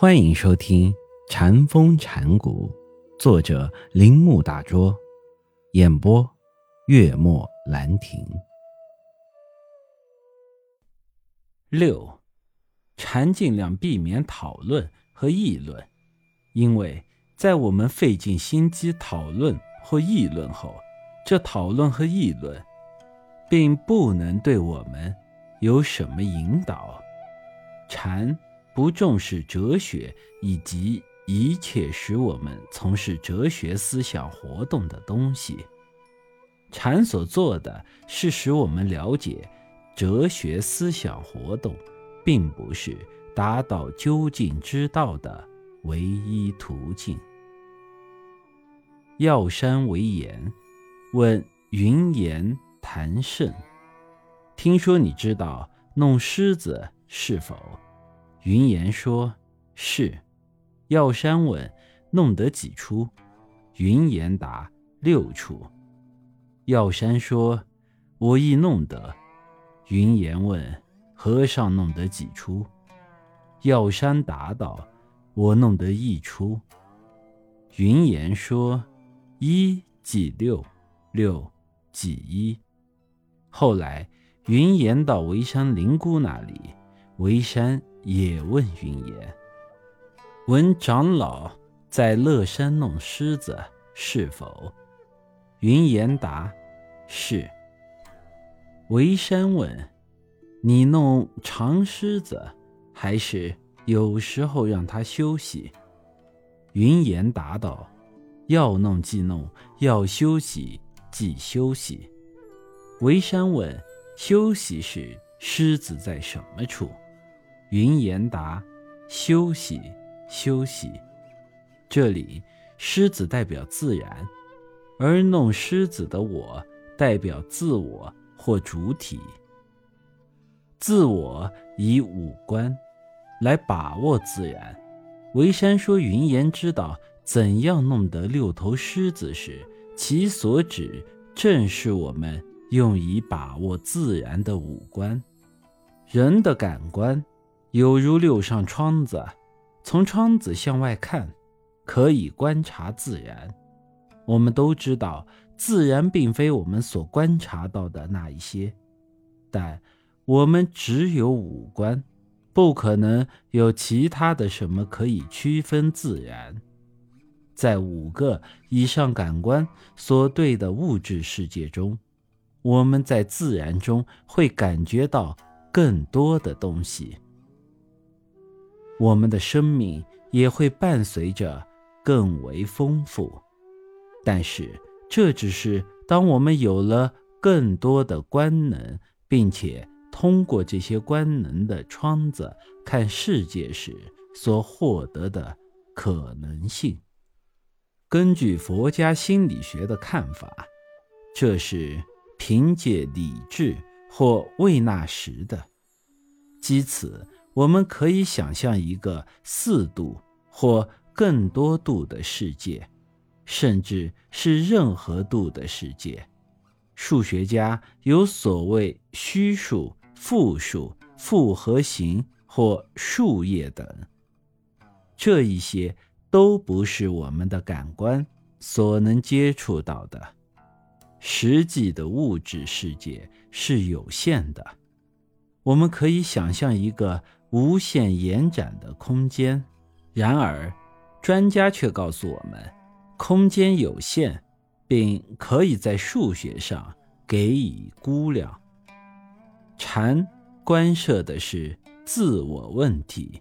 欢迎收听《禅风禅谷，作者铃木大拙，演播月末兰亭。六，禅尽量避免讨论和议论，因为在我们费尽心机讨论或议论后，这讨论和议论并不能对我们有什么引导。禅。不重视哲学以及一切使我们从事哲学思想活动的东西，禅所做的是使我们了解哲学思想活动，并不是达到究竟之道的唯一途径。药山为言，问云岩谈甚？听说你知道弄狮子是否？云岩说：“是。”药山问：“弄得几出？”云岩答：“六出。”药山说：“我亦弄得。”云岩问：“和尚弄得几出？”药山答道：“我弄得一出。”云岩说：“一即六，六即一。”后来，云岩到沩山灵姑那里，沩山。也问云岩：“闻长老在乐山弄狮子，是否？”云岩答：“是。”为山问：“你弄长狮子，还是有时候让他休息？”云岩答道：“要弄即弄，要休息即休息。”为山问：“休息时，狮子在什么处？”云言答：“休息，休息。”这里狮子代表自然，而弄狮子的我代表自我或主体。自我以五官来把握自然。维山说：“云岩知道怎样弄得六头狮子时，其所指正是我们用以把握自然的五官，人的感官。”有如六扇窗子，从窗子向外看，可以观察自然。我们都知道，自然并非我们所观察到的那一些，但我们只有五官，不可能有其他的什么可以区分自然。在五个以上感官所对的物质世界中，我们在自然中会感觉到更多的东西。我们的生命也会伴随着更为丰富，但是这只是当我们有了更多的官能，并且通过这些官能的窗子看世界时所获得的可能性。根据佛家心理学的看法，这是凭借理智或未纳时的，基此。我们可以想象一个四度或更多度的世界，甚至是任何度的世界。数学家有所谓虚数、负数、复合型或数叶等，这一些都不是我们的感官所能接触到的。实际的物质世界是有限的，我们可以想象一个。无限延展的空间，然而，专家却告诉我们，空间有限，并可以在数学上给予估量。禅关涉的是自我问题，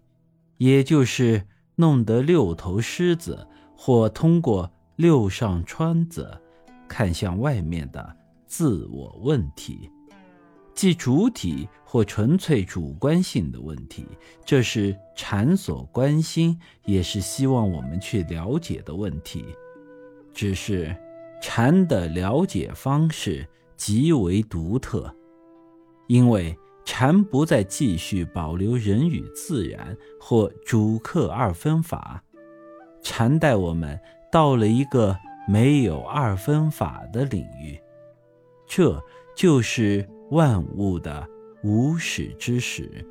也就是弄得六头狮子，或通过六扇窗子看向外面的自我问题。即主体或纯粹主观性的问题，这是禅所关心，也是希望我们去了解的问题。只是禅的了解方式极为独特，因为禅不再继续保留人与自然或主客二分法，禅带我们到了一个没有二分法的领域，这就是。万物的无始之始，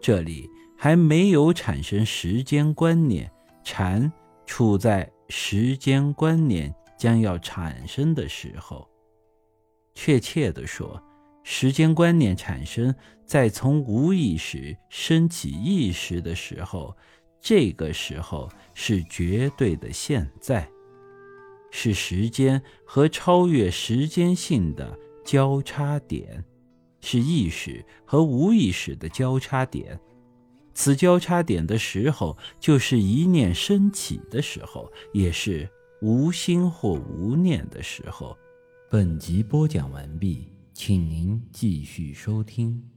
这里还没有产生时间观念，禅处在时间观念将要产生的时候。确切地说，时间观念产生在从无意识升起意识的时候，这个时候是绝对的现在，是时间和超越时间性的交叉点，是意识和无意识的交叉点。此交叉点的时候，就是一念升起的时候，也是无心或无念的时候。本集播讲完毕，请您继续收听。